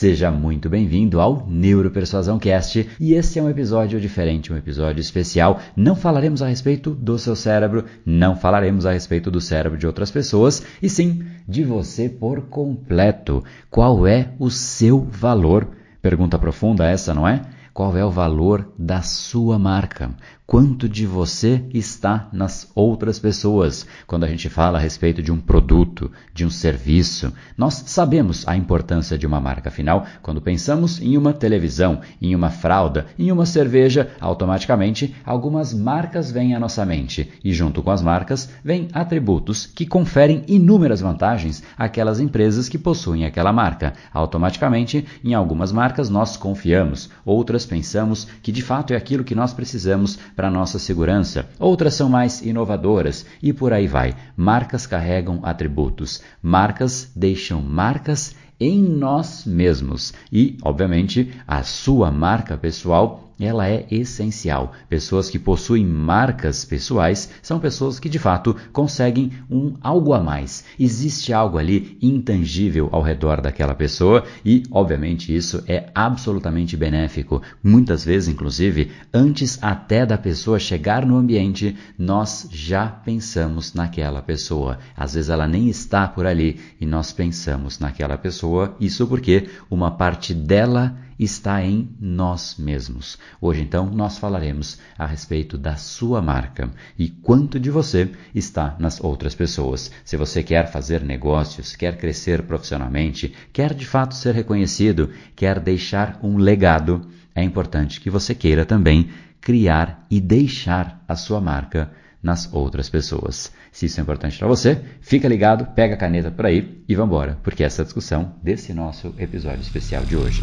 Seja muito bem-vindo ao Neuropersuasão Cast e esse é um episódio diferente, um episódio especial. Não falaremos a respeito do seu cérebro, não falaremos a respeito do cérebro de outras pessoas, e sim de você por completo. Qual é o seu valor? Pergunta profunda essa, não é? Qual é o valor da sua marca? quanto de você está nas outras pessoas. Quando a gente fala a respeito de um produto, de um serviço, nós sabemos a importância de uma marca. Afinal, quando pensamos em uma televisão, em uma fralda, em uma cerveja, automaticamente algumas marcas vêm à nossa mente e, junto com as marcas, vêm atributos que conferem inúmeras vantagens àquelas empresas que possuem aquela marca. Automaticamente, em algumas marcas nós confiamos, outras pensamos que de fato é aquilo que nós precisamos para nossa segurança, outras são mais inovadoras e por aí vai. Marcas carregam atributos, marcas deixam marcas em nós mesmos. E, obviamente, a sua marca pessoal ela é essencial. Pessoas que possuem marcas pessoais são pessoas que de fato conseguem um algo a mais. Existe algo ali intangível ao redor daquela pessoa e, obviamente, isso é absolutamente benéfico. Muitas vezes, inclusive, antes até da pessoa chegar no ambiente, nós já pensamos naquela pessoa. Às vezes ela nem está por ali e nós pensamos naquela pessoa. Isso porque uma parte dela está em nós mesmos. Hoje, então, nós falaremos a respeito da sua marca e quanto de você está nas outras pessoas. Se você quer fazer negócios, quer crescer profissionalmente, quer de fato ser reconhecido, quer deixar um legado, é importante que você queira também criar e deixar a sua marca nas outras pessoas. Se isso é importante para você, fica ligado, pega a caneta por aí e vamos embora, porque essa é a discussão desse nosso episódio especial de hoje.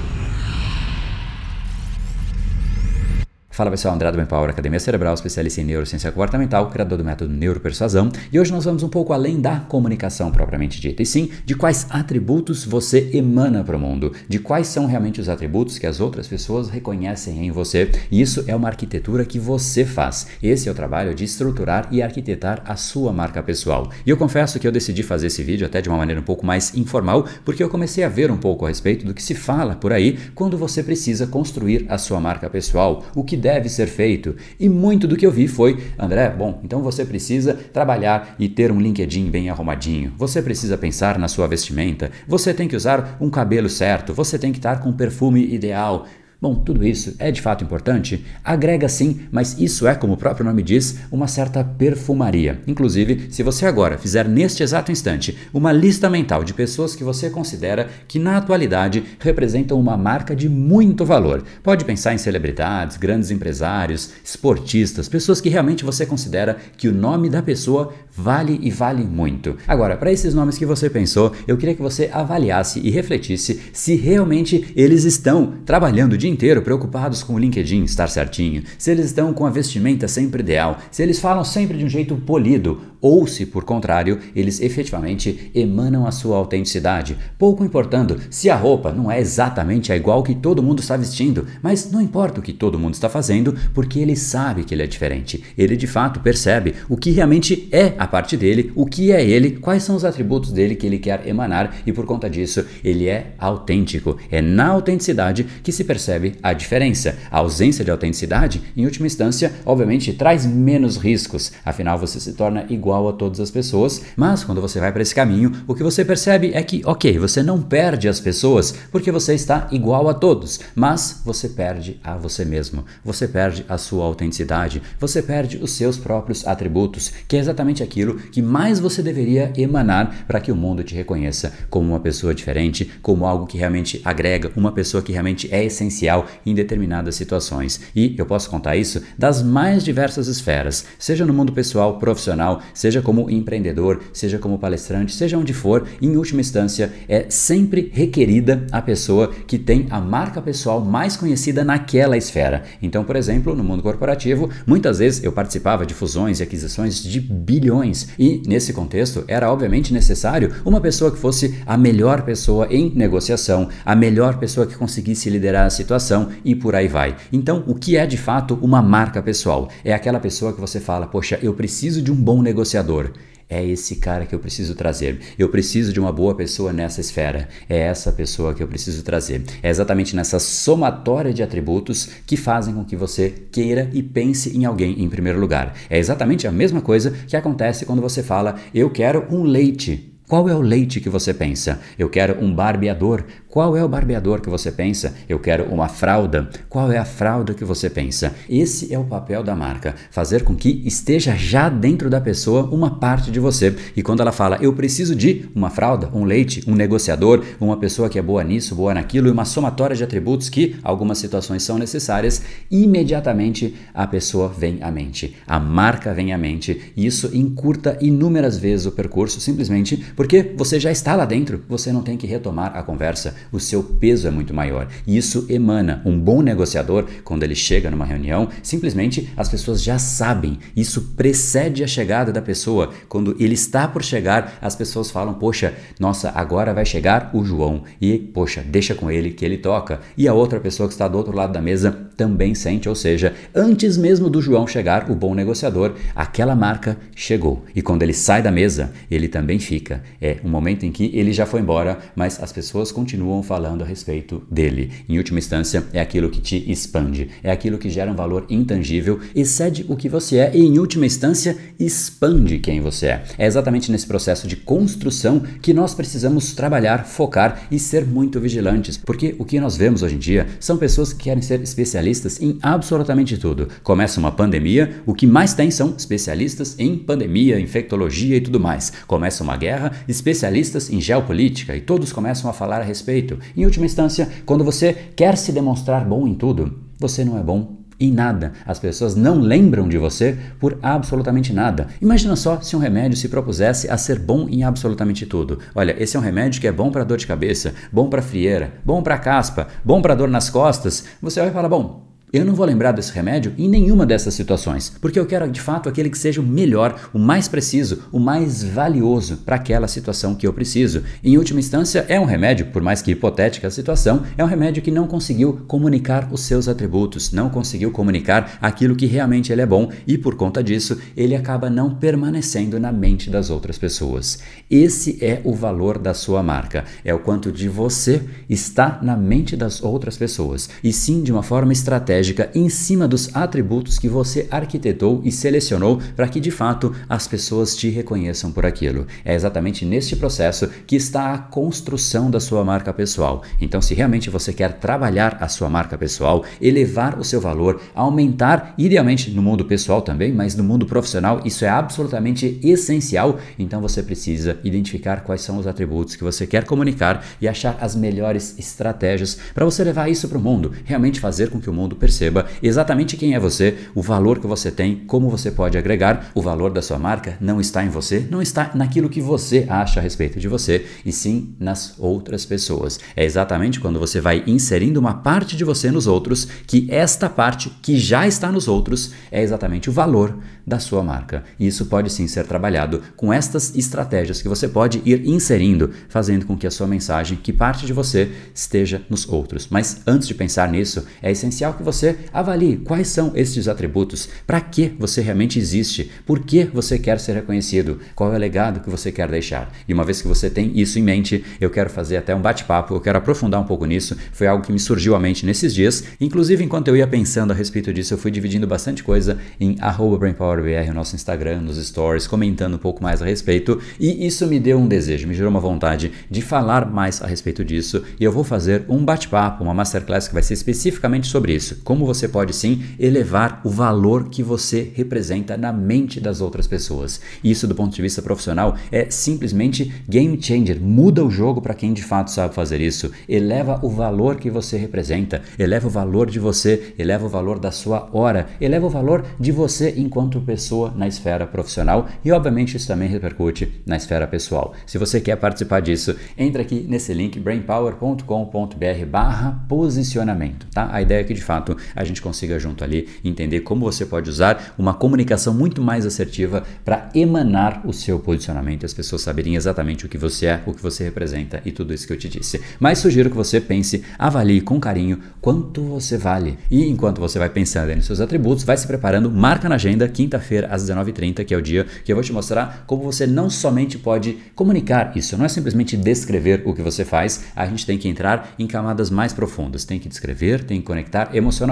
Fala pessoal, André do Empower, Academia Cerebral, especialista em neurociência comportamental, criador do método Neuropersuasão, e hoje nós vamos um pouco além da comunicação propriamente dita, e sim de quais atributos você emana para o mundo, de quais são realmente os atributos que as outras pessoas reconhecem em você, e isso é uma arquitetura que você faz. Esse é o trabalho de estruturar e arquitetar a sua marca pessoal. E eu confesso que eu decidi fazer esse vídeo até de uma maneira um pouco mais informal, porque eu comecei a ver um pouco a respeito do que se fala por aí quando você precisa construir a sua marca pessoal, o que deve ser feito. E muito do que eu vi foi, André, bom, então você precisa trabalhar e ter um LinkedIn bem arrumadinho. Você precisa pensar na sua vestimenta. Você tem que usar um cabelo certo. Você tem que estar com um perfume ideal. Bom, tudo isso é de fato importante? Agrega sim, mas isso é, como o próprio nome diz, uma certa perfumaria. Inclusive, se você agora fizer neste exato instante uma lista mental de pessoas que você considera que na atualidade representam uma marca de muito valor, pode pensar em celebridades, grandes empresários, esportistas, pessoas que realmente você considera que o nome da pessoa vale e vale muito. Agora, para esses nomes que você pensou, eu queria que você avaliasse e refletisse se realmente eles estão trabalhando de inteiro preocupados com o LinkedIn estar certinho, se eles estão com a vestimenta sempre ideal, se eles falam sempre de um jeito polido, ou se, por contrário, eles efetivamente emanam a sua autenticidade, pouco importando se a roupa não é exatamente a igual que todo mundo está vestindo, mas não importa o que todo mundo está fazendo, porque ele sabe que ele é diferente. Ele de fato percebe o que realmente é a parte dele, o que é ele, quais são os atributos dele que ele quer emanar e por conta disso ele é autêntico. É na autenticidade que se percebe a diferença. A ausência de autenticidade, em última instância, obviamente traz menos riscos, afinal você se torna igual igual a todas as pessoas, mas quando você vai para esse caminho, o que você percebe é que, ok, você não perde as pessoas porque você está igual a todos, mas você perde a você mesmo, você perde a sua autenticidade, você perde os seus próprios atributos, que é exatamente aquilo que mais você deveria emanar para que o mundo te reconheça como uma pessoa diferente, como algo que realmente agrega, uma pessoa que realmente é essencial em determinadas situações. E eu posso contar isso das mais diversas esferas, seja no mundo pessoal, profissional, seja como empreendedor, seja como palestrante, seja onde for, em última instância, é sempre requerida a pessoa que tem a marca pessoal mais conhecida naquela esfera. Então, por exemplo, no mundo corporativo, muitas vezes eu participava de fusões e aquisições de bilhões, e nesse contexto era obviamente necessário uma pessoa que fosse a melhor pessoa em negociação, a melhor pessoa que conseguisse liderar a situação e por aí vai. Então, o que é de fato uma marca pessoal? É aquela pessoa que você fala, poxa, eu preciso de um bom negociador é esse cara que eu preciso trazer. Eu preciso de uma boa pessoa nessa esfera. É essa pessoa que eu preciso trazer. É exatamente nessa somatória de atributos que fazem com que você queira e pense em alguém em primeiro lugar. É exatamente a mesma coisa que acontece quando você fala: Eu quero um leite. Qual é o leite que você pensa? Eu quero um barbeador. Qual é o barbeador que você pensa? Eu quero uma fralda. Qual é a fralda que você pensa? Esse é o papel da marca, fazer com que esteja já dentro da pessoa uma parte de você. E quando ela fala, eu preciso de uma fralda, um leite, um negociador, uma pessoa que é boa nisso, boa naquilo e uma somatória de atributos que algumas situações são necessárias, imediatamente a pessoa vem à mente. A marca vem à mente e isso encurta inúmeras vezes o percurso simplesmente porque você já está lá dentro, você não tem que retomar a conversa o seu peso é muito maior. E isso emana. Um bom negociador, quando ele chega numa reunião, simplesmente as pessoas já sabem. Isso precede a chegada da pessoa. Quando ele está por chegar, as pessoas falam: Poxa, nossa, agora vai chegar o João. E, poxa, deixa com ele que ele toca. E a outra pessoa que está do outro lado da mesa também sente, ou seja, antes mesmo do João chegar, o bom negociador, aquela marca chegou. E quando ele sai da mesa, ele também fica. É um momento em que ele já foi embora, mas as pessoas continuam continuam falando a respeito dele. Em última instância, é aquilo que te expande, é aquilo que gera um valor intangível, excede o que você é e, em última instância, expande quem você é. É exatamente nesse processo de construção que nós precisamos trabalhar, focar e ser muito vigilantes, porque o que nós vemos hoje em dia são pessoas que querem ser especialistas em absolutamente tudo. Começa uma pandemia, o que mais tem são especialistas em pandemia, infectologia e tudo mais. Começa uma guerra, especialistas em geopolítica e todos começam a falar a respeito em última instância, quando você quer se demonstrar bom em tudo, você não é bom em nada. As pessoas não lembram de você por absolutamente nada. Imagina só se um remédio se propusesse a ser bom em absolutamente tudo. Olha, esse é um remédio que é bom para dor de cabeça, bom para frieira, bom para caspa, bom para dor nas costas. Você vai falar, bom, eu não vou lembrar desse remédio em nenhuma dessas situações, porque eu quero de fato aquele que seja o melhor, o mais preciso, o mais valioso para aquela situação que eu preciso. Em última instância, é um remédio, por mais que hipotética a situação, é um remédio que não conseguiu comunicar os seus atributos, não conseguiu comunicar aquilo que realmente ele é bom e por conta disso, ele acaba não permanecendo na mente das outras pessoas. Esse é o valor da sua marca, é o quanto de você está na mente das outras pessoas, e sim de uma forma estratégica estratégica em cima dos atributos que você arquitetou e selecionou para que de fato as pessoas te reconheçam por aquilo. É exatamente neste processo que está a construção da sua marca pessoal. Então, se realmente você quer trabalhar a sua marca pessoal, elevar o seu valor, aumentar, idealmente no mundo pessoal também, mas no mundo profissional, isso é absolutamente essencial. Então, você precisa identificar quais são os atributos que você quer comunicar e achar as melhores estratégias para você levar isso para o mundo, realmente fazer com que o mundo perceba perceba exatamente quem é você, o valor que você tem, como você pode agregar. O valor da sua marca não está em você, não está naquilo que você acha a respeito de você, e sim nas outras pessoas. É exatamente quando você vai inserindo uma parte de você nos outros que esta parte que já está nos outros é exatamente o valor da sua marca. E isso pode sim ser trabalhado com estas estratégias que você pode ir inserindo, fazendo com que a sua mensagem, que parte de você, esteja nos outros. Mas antes de pensar nisso, é essencial que você você avalie quais são estes atributos, para que você realmente existe, por que você quer ser reconhecido, qual é o legado que você quer deixar. E uma vez que você tem isso em mente, eu quero fazer até um bate-papo, eu quero aprofundar um pouco nisso. Foi algo que me surgiu à mente nesses dias. Inclusive, enquanto eu ia pensando a respeito disso, eu fui dividindo bastante coisa em BrainPowerBR, o nosso Instagram, nos stories, comentando um pouco mais a respeito. E isso me deu um desejo, me gerou uma vontade de falar mais a respeito disso. E eu vou fazer um bate-papo, uma masterclass que vai ser especificamente sobre isso como você pode sim elevar o valor que você representa na mente das outras pessoas. Isso, do ponto de vista profissional, é simplesmente game changer. Muda o jogo para quem de fato sabe fazer isso. Eleva o valor que você representa, eleva o valor de você, eleva o valor da sua hora, eleva o valor de você enquanto pessoa na esfera profissional e, obviamente, isso também repercute na esfera pessoal. Se você quer participar disso, entra aqui nesse link brainpower.com.br/barra posicionamento. Tá? A ideia é que de fato a gente consiga junto ali entender como você pode usar uma comunicação muito mais assertiva para emanar o seu posicionamento, as pessoas saberem exatamente o que você é, o que você representa e tudo isso que eu te disse. Mas sugiro que você pense, avalie com carinho quanto você vale. E enquanto você vai pensando nos seus atributos, vai se preparando, marca na agenda, quinta-feira às 19h30, que é o dia que eu vou te mostrar como você não somente pode comunicar isso, não é simplesmente descrever o que você faz, a gente tem que entrar em camadas mais profundas, tem que descrever, tem que conectar emocionalmente,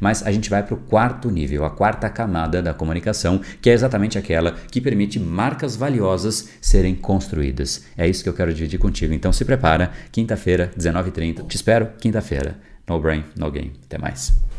mas a gente vai para o quarto nível, a quarta camada da comunicação, que é exatamente aquela que permite marcas valiosas serem construídas. É isso que eu quero dividir contigo. Então se prepara, quinta-feira, 19h30. Te espero quinta-feira. No brain, no game. Até mais.